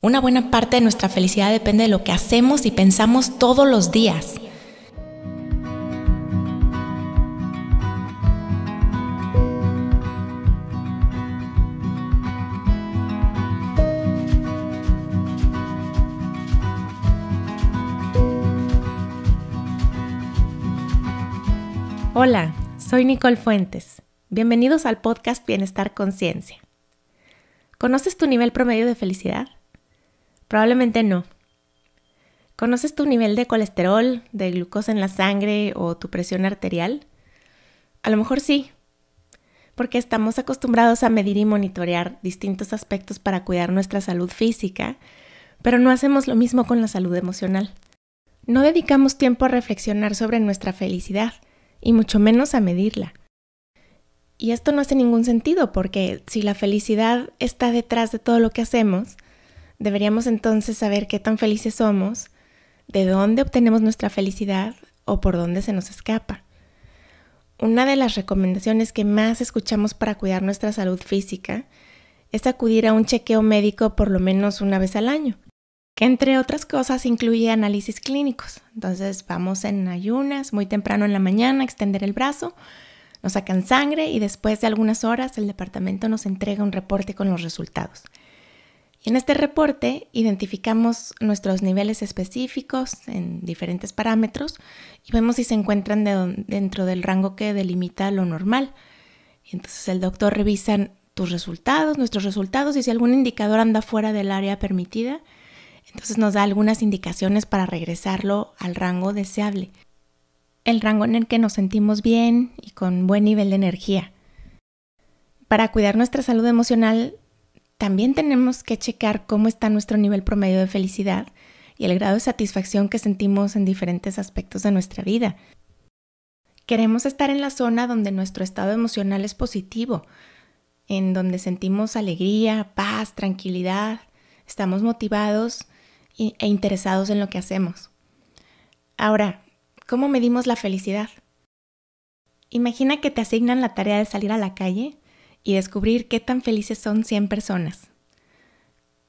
Una buena parte de nuestra felicidad depende de lo que hacemos y pensamos todos los días. Hola, soy Nicole Fuentes. Bienvenidos al podcast Bienestar Conciencia. ¿Conoces tu nivel promedio de felicidad? Probablemente no. ¿Conoces tu nivel de colesterol, de glucosa en la sangre o tu presión arterial? A lo mejor sí, porque estamos acostumbrados a medir y monitorear distintos aspectos para cuidar nuestra salud física, pero no hacemos lo mismo con la salud emocional. No dedicamos tiempo a reflexionar sobre nuestra felicidad, y mucho menos a medirla. Y esto no hace ningún sentido, porque si la felicidad está detrás de todo lo que hacemos, Deberíamos entonces saber qué tan felices somos, de dónde obtenemos nuestra felicidad o por dónde se nos escapa. Una de las recomendaciones que más escuchamos para cuidar nuestra salud física es acudir a un chequeo médico por lo menos una vez al año, que entre otras cosas incluye análisis clínicos. Entonces vamos en ayunas muy temprano en la mañana extender el brazo, nos sacan sangre y después de algunas horas el departamento nos entrega un reporte con los resultados. En este reporte identificamos nuestros niveles específicos en diferentes parámetros y vemos si se encuentran dentro del rango que delimita lo normal. Entonces el doctor revisa tus resultados, nuestros resultados y si algún indicador anda fuera del área permitida, entonces nos da algunas indicaciones para regresarlo al rango deseable, el rango en el que nos sentimos bien y con buen nivel de energía. Para cuidar nuestra salud emocional también tenemos que checar cómo está nuestro nivel promedio de felicidad y el grado de satisfacción que sentimos en diferentes aspectos de nuestra vida. Queremos estar en la zona donde nuestro estado emocional es positivo, en donde sentimos alegría, paz, tranquilidad, estamos motivados e interesados en lo que hacemos. Ahora, ¿cómo medimos la felicidad? Imagina que te asignan la tarea de salir a la calle y descubrir qué tan felices son 100 personas.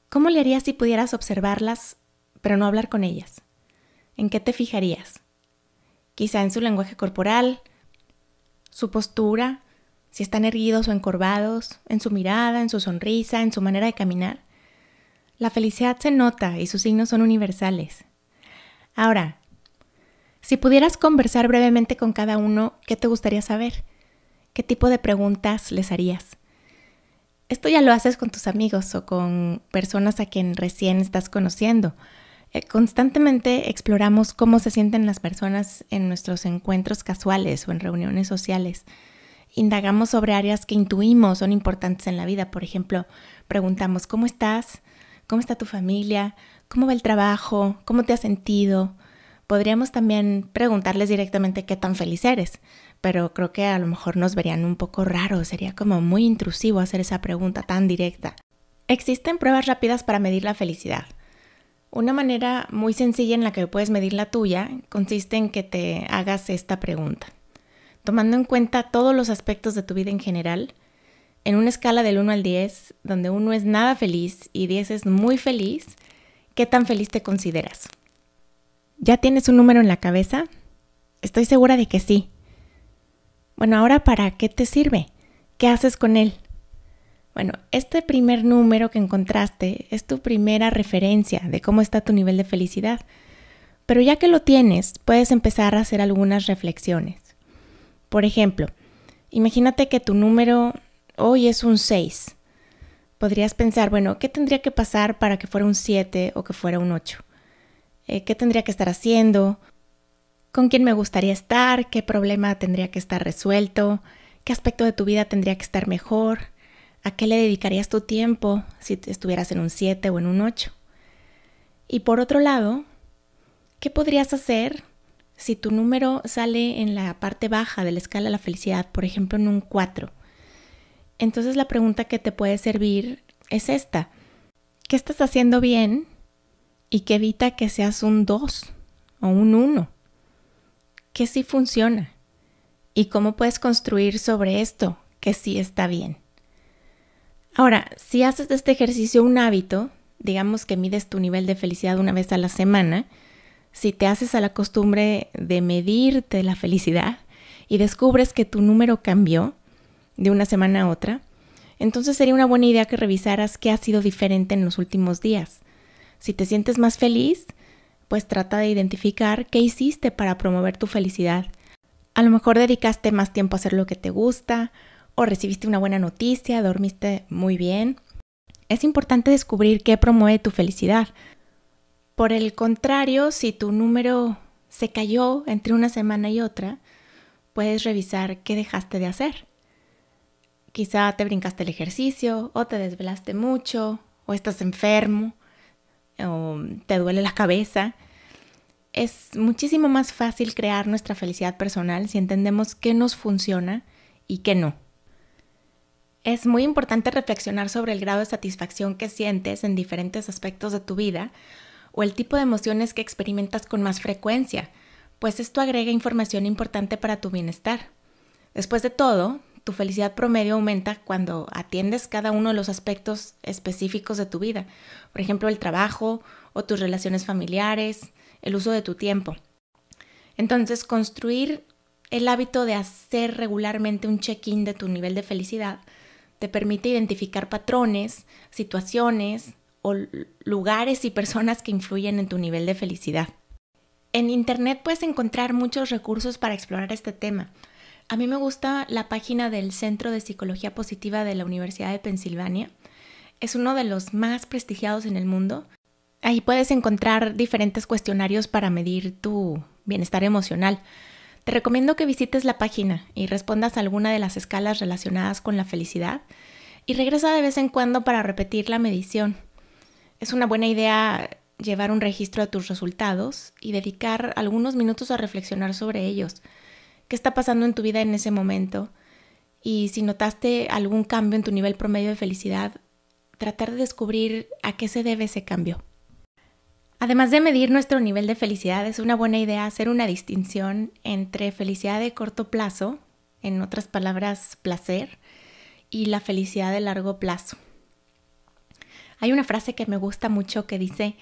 ¿Cómo le harías si pudieras observarlas, pero no hablar con ellas? ¿En qué te fijarías? Quizá en su lenguaje corporal, su postura, si están erguidos o encorvados, en su mirada, en su sonrisa, en su manera de caminar. La felicidad se nota y sus signos son universales. Ahora, si pudieras conversar brevemente con cada uno, ¿qué te gustaría saber? ¿Qué tipo de preguntas les harías? Esto ya lo haces con tus amigos o con personas a quien recién estás conociendo. Eh, constantemente exploramos cómo se sienten las personas en nuestros encuentros casuales o en reuniones sociales. Indagamos sobre áreas que intuimos son importantes en la vida. Por ejemplo, preguntamos, ¿cómo estás? ¿Cómo está tu familia? ¿Cómo va el trabajo? ¿Cómo te has sentido? Podríamos también preguntarles directamente qué tan feliz eres pero creo que a lo mejor nos verían un poco raros, sería como muy intrusivo hacer esa pregunta tan directa. Existen pruebas rápidas para medir la felicidad. Una manera muy sencilla en la que puedes medir la tuya consiste en que te hagas esta pregunta. Tomando en cuenta todos los aspectos de tu vida en general, en una escala del 1 al 10, donde 1 es nada feliz y 10 es muy feliz, ¿qué tan feliz te consideras? ¿Ya tienes un número en la cabeza? Estoy segura de que sí. Bueno, ahora ¿para qué te sirve? ¿Qué haces con él? Bueno, este primer número que encontraste es tu primera referencia de cómo está tu nivel de felicidad. Pero ya que lo tienes, puedes empezar a hacer algunas reflexiones. Por ejemplo, imagínate que tu número hoy es un 6. Podrías pensar, bueno, ¿qué tendría que pasar para que fuera un 7 o que fuera un 8? Eh, ¿Qué tendría que estar haciendo? Con quién me gustaría estar, qué problema tendría que estar resuelto, qué aspecto de tu vida tendría que estar mejor, a qué le dedicarías tu tiempo si estuvieras en un 7 o en un 8. Y por otro lado, ¿qué podrías hacer si tu número sale en la parte baja de la escala de la felicidad, por ejemplo en un 4? Entonces la pregunta que te puede servir es esta. ¿Qué estás haciendo bien y que evita que seas un 2 o un 1? Que sí funciona y cómo puedes construir sobre esto que sí está bien. Ahora, si haces de este ejercicio un hábito, digamos que mides tu nivel de felicidad una vez a la semana, si te haces a la costumbre de medirte la felicidad y descubres que tu número cambió de una semana a otra, entonces sería una buena idea que revisaras qué ha sido diferente en los últimos días. Si te sientes más feliz, pues trata de identificar qué hiciste para promover tu felicidad. A lo mejor dedicaste más tiempo a hacer lo que te gusta, o recibiste una buena noticia, dormiste muy bien. Es importante descubrir qué promueve tu felicidad. Por el contrario, si tu número se cayó entre una semana y otra, puedes revisar qué dejaste de hacer. Quizá te brincaste el ejercicio, o te desvelaste mucho, o estás enfermo, o te duele la cabeza. Es muchísimo más fácil crear nuestra felicidad personal si entendemos qué nos funciona y qué no. Es muy importante reflexionar sobre el grado de satisfacción que sientes en diferentes aspectos de tu vida o el tipo de emociones que experimentas con más frecuencia, pues esto agrega información importante para tu bienestar. Después de todo, tu felicidad promedio aumenta cuando atiendes cada uno de los aspectos específicos de tu vida, por ejemplo, el trabajo o tus relaciones familiares, el uso de tu tiempo. Entonces, construir el hábito de hacer regularmente un check-in de tu nivel de felicidad te permite identificar patrones, situaciones o lugares y personas que influyen en tu nivel de felicidad. En Internet puedes encontrar muchos recursos para explorar este tema. A mí me gusta la página del Centro de Psicología Positiva de la Universidad de Pensilvania. Es uno de los más prestigiados en el mundo. Ahí puedes encontrar diferentes cuestionarios para medir tu bienestar emocional. Te recomiendo que visites la página y respondas a alguna de las escalas relacionadas con la felicidad y regresa de vez en cuando para repetir la medición. Es una buena idea llevar un registro de tus resultados y dedicar algunos minutos a reflexionar sobre ellos. ¿Qué está pasando en tu vida en ese momento? Y si notaste algún cambio en tu nivel promedio de felicidad, tratar de descubrir a qué se debe ese cambio. Además de medir nuestro nivel de felicidad, es una buena idea hacer una distinción entre felicidad de corto plazo, en otras palabras, placer, y la felicidad de largo plazo. Hay una frase que me gusta mucho que dice,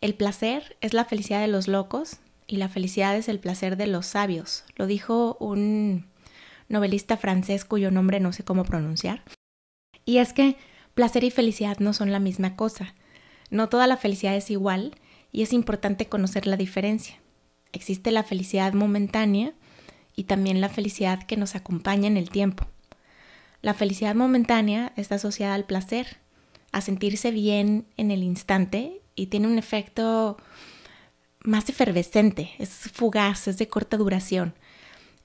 el placer es la felicidad de los locos y la felicidad es el placer de los sabios. Lo dijo un novelista francés cuyo nombre no sé cómo pronunciar. Y es que placer y felicidad no son la misma cosa. No toda la felicidad es igual y es importante conocer la diferencia. Existe la felicidad momentánea y también la felicidad que nos acompaña en el tiempo. La felicidad momentánea está asociada al placer, a sentirse bien en el instante y tiene un efecto más efervescente, es fugaz, es de corta duración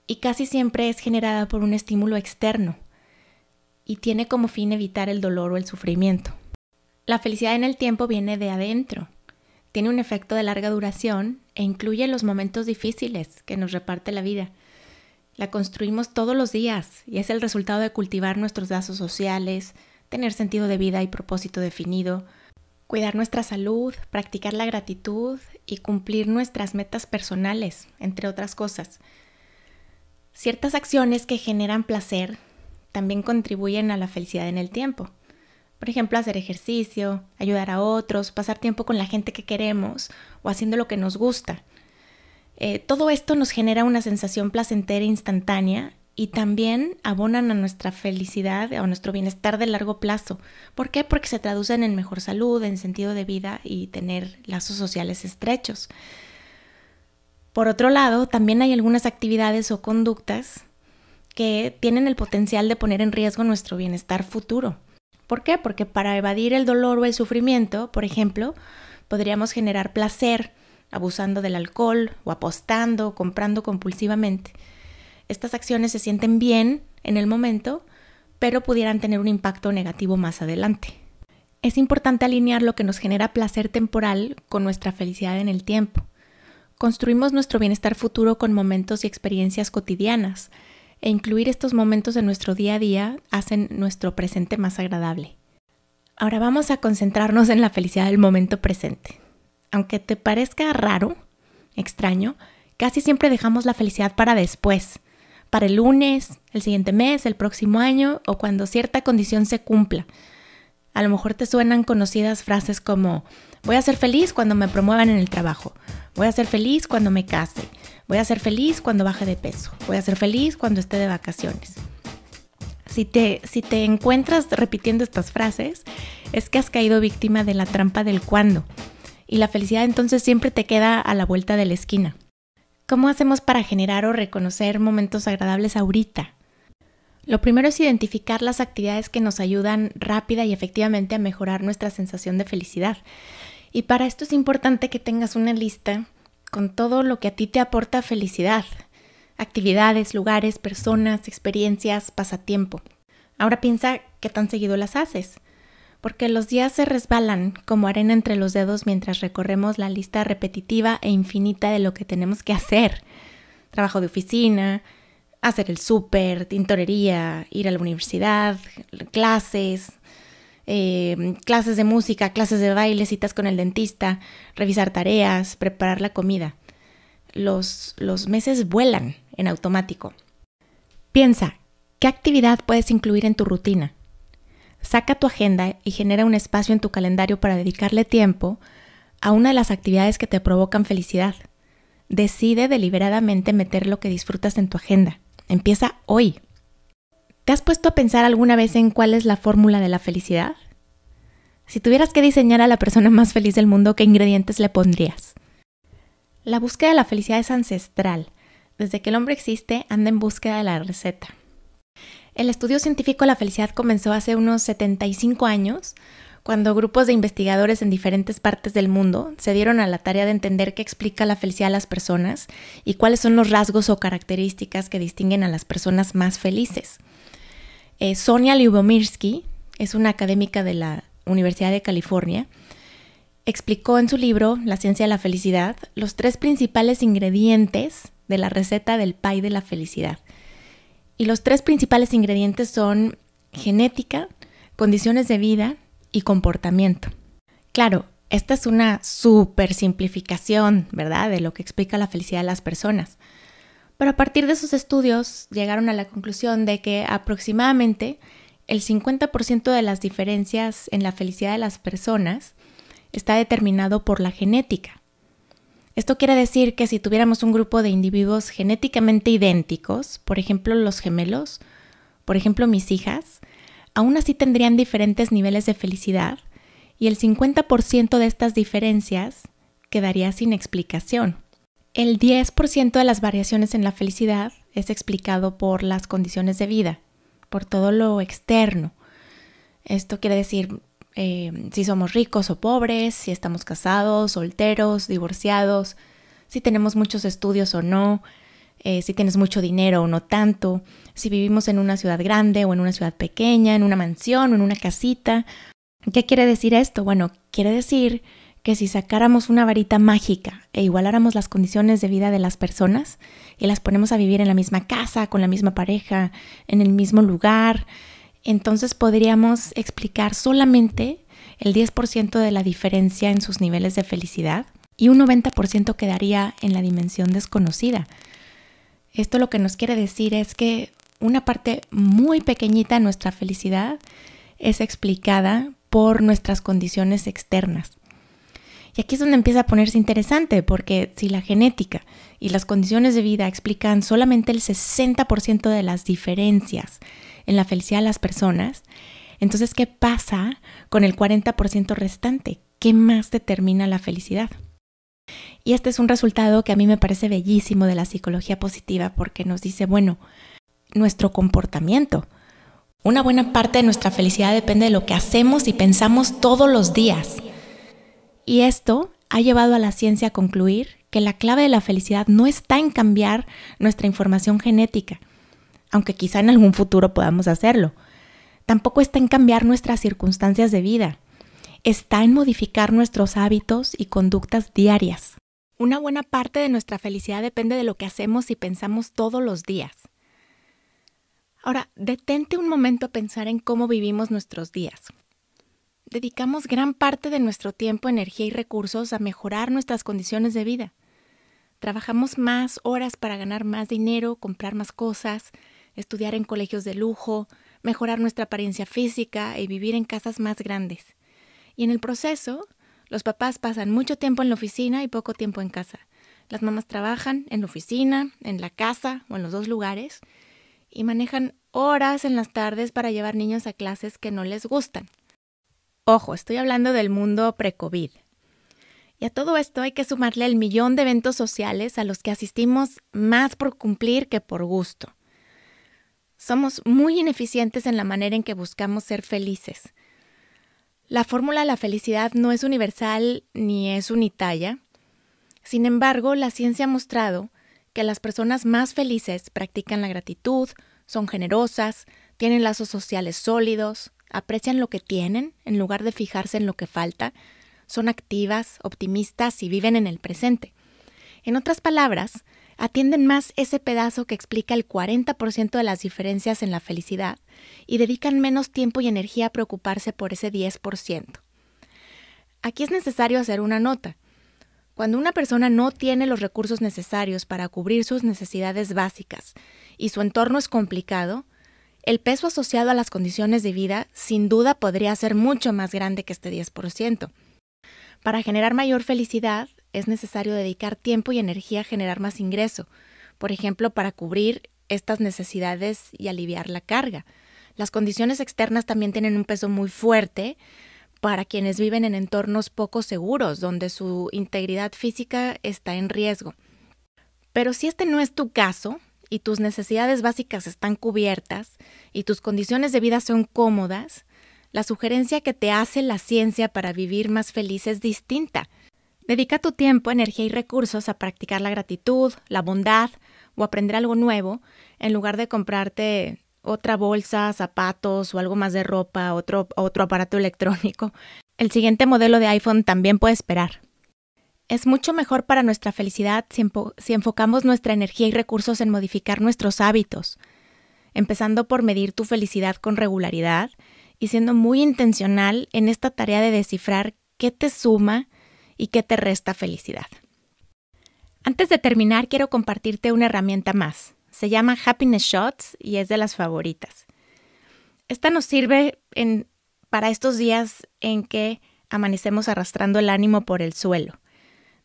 y casi siempre es generada por un estímulo externo y tiene como fin evitar el dolor o el sufrimiento. La felicidad en el tiempo viene de adentro, tiene un efecto de larga duración e incluye los momentos difíciles que nos reparte la vida. La construimos todos los días y es el resultado de cultivar nuestros lazos sociales, tener sentido de vida y propósito definido, cuidar nuestra salud, practicar la gratitud y cumplir nuestras metas personales, entre otras cosas. Ciertas acciones que generan placer también contribuyen a la felicidad en el tiempo. Por ejemplo, hacer ejercicio, ayudar a otros, pasar tiempo con la gente que queremos o haciendo lo que nos gusta. Eh, todo esto nos genera una sensación placentera instantánea y también abonan a nuestra felicidad, a nuestro bienestar de largo plazo. ¿Por qué? Porque se traducen en mejor salud, en sentido de vida y tener lazos sociales estrechos. Por otro lado, también hay algunas actividades o conductas que tienen el potencial de poner en riesgo nuestro bienestar futuro. ¿Por qué? Porque para evadir el dolor o el sufrimiento, por ejemplo, podríamos generar placer abusando del alcohol o apostando o comprando compulsivamente. Estas acciones se sienten bien en el momento, pero pudieran tener un impacto negativo más adelante. Es importante alinear lo que nos genera placer temporal con nuestra felicidad en el tiempo. Construimos nuestro bienestar futuro con momentos y experiencias cotidianas, e incluir estos momentos en nuestro día a día hacen nuestro presente más agradable. Ahora vamos a concentrarnos en la felicidad del momento presente. Aunque te parezca raro, extraño, casi siempre dejamos la felicidad para después, para el lunes, el siguiente mes, el próximo año o cuando cierta condición se cumpla. A lo mejor te suenan conocidas frases como voy a ser feliz cuando me promuevan en el trabajo, voy a ser feliz cuando me case, voy a ser feliz cuando baje de peso, voy a ser feliz cuando esté de vacaciones. Si te, si te encuentras repitiendo estas frases, es que has caído víctima de la trampa del cuando. Y la felicidad entonces siempre te queda a la vuelta de la esquina. ¿Cómo hacemos para generar o reconocer momentos agradables ahorita? Lo primero es identificar las actividades que nos ayudan rápida y efectivamente a mejorar nuestra sensación de felicidad. Y para esto es importante que tengas una lista con todo lo que a ti te aporta felicidad. Actividades, lugares, personas, experiencias, pasatiempo. Ahora piensa qué tan seguido las haces porque los días se resbalan como arena entre los dedos mientras recorremos la lista repetitiva e infinita de lo que tenemos que hacer. Trabajo de oficina, hacer el súper, tintorería, ir a la universidad, clases, eh, clases de música, clases de baile, citas con el dentista, revisar tareas, preparar la comida. Los, los meses vuelan en automático. Piensa, ¿qué actividad puedes incluir en tu rutina? Saca tu agenda y genera un espacio en tu calendario para dedicarle tiempo a una de las actividades que te provocan felicidad. Decide deliberadamente meter lo que disfrutas en tu agenda. Empieza hoy. ¿Te has puesto a pensar alguna vez en cuál es la fórmula de la felicidad? Si tuvieras que diseñar a la persona más feliz del mundo, ¿qué ingredientes le pondrías? La búsqueda de la felicidad es ancestral. Desde que el hombre existe, anda en búsqueda de la receta. El estudio científico de la felicidad comenzó hace unos 75 años, cuando grupos de investigadores en diferentes partes del mundo se dieron a la tarea de entender qué explica la felicidad a las personas y cuáles son los rasgos o características que distinguen a las personas más felices. Eh, Sonia Lyubomirsky es una académica de la Universidad de California. Explicó en su libro La ciencia de la felicidad los tres principales ingredientes de la receta del pie de la felicidad. Y los tres principales ingredientes son genética, condiciones de vida y comportamiento. Claro, esta es una super simplificación, ¿verdad?, de lo que explica la felicidad de las personas. Pero a partir de esos estudios llegaron a la conclusión de que aproximadamente el 50% de las diferencias en la felicidad de las personas está determinado por la genética. Esto quiere decir que si tuviéramos un grupo de individuos genéticamente idénticos, por ejemplo los gemelos, por ejemplo mis hijas, aún así tendrían diferentes niveles de felicidad y el 50% de estas diferencias quedaría sin explicación. El 10% de las variaciones en la felicidad es explicado por las condiciones de vida, por todo lo externo. Esto quiere decir eh, si somos ricos o pobres, si estamos casados, solteros, divorciados, si tenemos muchos estudios o no, eh, si tienes mucho dinero o no tanto, si vivimos en una ciudad grande o en una ciudad pequeña, en una mansión o en una casita. ¿Qué quiere decir esto? Bueno, quiere decir que si sacáramos una varita mágica e igualáramos las condiciones de vida de las personas y las ponemos a vivir en la misma casa, con la misma pareja, en el mismo lugar, entonces podríamos explicar solamente el 10% de la diferencia en sus niveles de felicidad y un 90% quedaría en la dimensión desconocida. Esto lo que nos quiere decir es que una parte muy pequeñita de nuestra felicidad es explicada por nuestras condiciones externas. Y aquí es donde empieza a ponerse interesante, porque si la genética y las condiciones de vida explican solamente el 60% de las diferencias en la felicidad de las personas, entonces, ¿qué pasa con el 40% restante? ¿Qué más determina la felicidad? Y este es un resultado que a mí me parece bellísimo de la psicología positiva porque nos dice, bueno, nuestro comportamiento. Una buena parte de nuestra felicidad depende de lo que hacemos y pensamos todos los días. Y esto ha llevado a la ciencia a concluir que la clave de la felicidad no está en cambiar nuestra información genética, aunque quizá en algún futuro podamos hacerlo. Tampoco está en cambiar nuestras circunstancias de vida. Está en modificar nuestros hábitos y conductas diarias. Una buena parte de nuestra felicidad depende de lo que hacemos y pensamos todos los días. Ahora, detente un momento a pensar en cómo vivimos nuestros días. Dedicamos gran parte de nuestro tiempo, energía y recursos a mejorar nuestras condiciones de vida. Trabajamos más horas para ganar más dinero, comprar más cosas, estudiar en colegios de lujo, mejorar nuestra apariencia física y vivir en casas más grandes. Y en el proceso, los papás pasan mucho tiempo en la oficina y poco tiempo en casa. Las mamás trabajan en la oficina, en la casa o en los dos lugares y manejan horas en las tardes para llevar niños a clases que no les gustan. Ojo, estoy hablando del mundo pre-COVID. Y a todo esto hay que sumarle el millón de eventos sociales a los que asistimos más por cumplir que por gusto. Somos muy ineficientes en la manera en que buscamos ser felices. La fórmula de la felicidad no es universal ni es unitalla. Sin embargo, la ciencia ha mostrado que las personas más felices practican la gratitud, son generosas, tienen lazos sociales sólidos, aprecian lo que tienen en lugar de fijarse en lo que falta, son activas, optimistas y viven en el presente. En otras palabras, atienden más ese pedazo que explica el 40% de las diferencias en la felicidad y dedican menos tiempo y energía a preocuparse por ese 10%. Aquí es necesario hacer una nota. Cuando una persona no tiene los recursos necesarios para cubrir sus necesidades básicas y su entorno es complicado, el peso asociado a las condiciones de vida sin duda podría ser mucho más grande que este 10%. Para generar mayor felicidad, es necesario dedicar tiempo y energía a generar más ingreso, por ejemplo, para cubrir estas necesidades y aliviar la carga. Las condiciones externas también tienen un peso muy fuerte para quienes viven en entornos poco seguros, donde su integridad física está en riesgo. Pero si este no es tu caso y tus necesidades básicas están cubiertas y tus condiciones de vida son cómodas, la sugerencia que te hace la ciencia para vivir más feliz es distinta. Dedica tu tiempo, energía y recursos a practicar la gratitud, la bondad o aprender algo nuevo, en lugar de comprarte otra bolsa, zapatos o algo más de ropa, otro, otro aparato electrónico. El siguiente modelo de iPhone también puede esperar. Es mucho mejor para nuestra felicidad si, si enfocamos nuestra energía y recursos en modificar nuestros hábitos, empezando por medir tu felicidad con regularidad y siendo muy intencional en esta tarea de descifrar qué te suma y qué te resta felicidad. Antes de terminar, quiero compartirte una herramienta más. Se llama Happiness Shots y es de las favoritas. Esta nos sirve en, para estos días en que amanecemos arrastrando el ánimo por el suelo.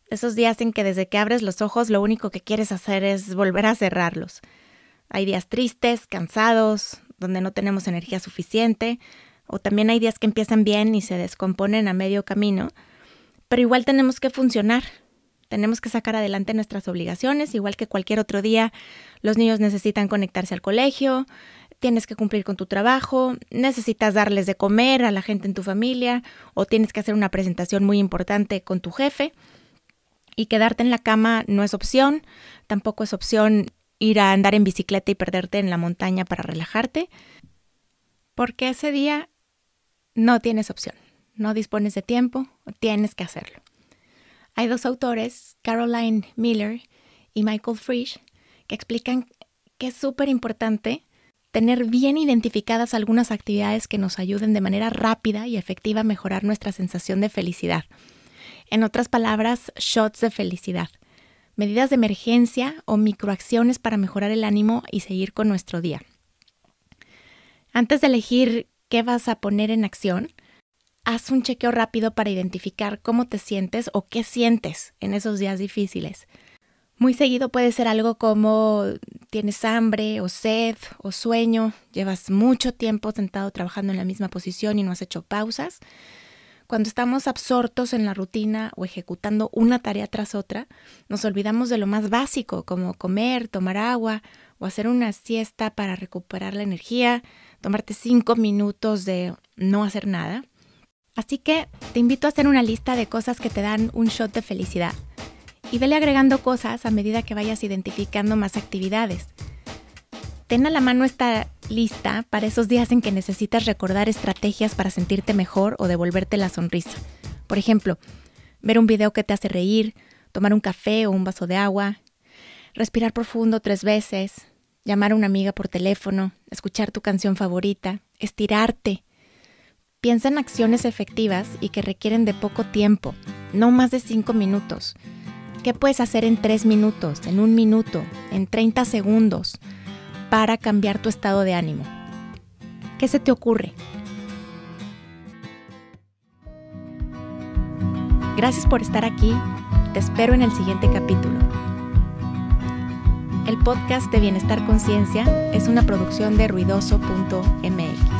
Esos días en que desde que abres los ojos lo único que quieres hacer es volver a cerrarlos. Hay días tristes, cansados, donde no tenemos energía suficiente, o también hay días que empiezan bien y se descomponen a medio camino, pero igual tenemos que funcionar. Tenemos que sacar adelante nuestras obligaciones, igual que cualquier otro día. Los niños necesitan conectarse al colegio, tienes que cumplir con tu trabajo, necesitas darles de comer a la gente en tu familia o tienes que hacer una presentación muy importante con tu jefe. Y quedarte en la cama no es opción, tampoco es opción ir a andar en bicicleta y perderte en la montaña para relajarte, porque ese día no tienes opción no dispones de tiempo, tienes que hacerlo. Hay dos autores, Caroline Miller y Michael Frisch, que explican que es súper importante tener bien identificadas algunas actividades que nos ayuden de manera rápida y efectiva a mejorar nuestra sensación de felicidad. En otras palabras, shots de felicidad, medidas de emergencia o microacciones para mejorar el ánimo y seguir con nuestro día. Antes de elegir qué vas a poner en acción, haz un chequeo rápido para identificar cómo te sientes o qué sientes en esos días difíciles. Muy seguido puede ser algo como tienes hambre o sed o sueño, llevas mucho tiempo sentado trabajando en la misma posición y no has hecho pausas. Cuando estamos absortos en la rutina o ejecutando una tarea tras otra, nos olvidamos de lo más básico como comer, tomar agua o hacer una siesta para recuperar la energía, tomarte cinco minutos de no hacer nada. Así que te invito a hacer una lista de cosas que te dan un shot de felicidad y vele agregando cosas a medida que vayas identificando más actividades. Ten a la mano esta lista para esos días en que necesitas recordar estrategias para sentirte mejor o devolverte la sonrisa. Por ejemplo, ver un video que te hace reír, tomar un café o un vaso de agua, respirar profundo tres veces, llamar a una amiga por teléfono, escuchar tu canción favorita, estirarte, Piensa en acciones efectivas y que requieren de poco tiempo, no más de 5 minutos. ¿Qué puedes hacer en 3 minutos, en 1 minuto, en 30 segundos para cambiar tu estado de ánimo? ¿Qué se te ocurre? Gracias por estar aquí. Te espero en el siguiente capítulo. El podcast de Bienestar Conciencia es una producción de ruidoso.mx.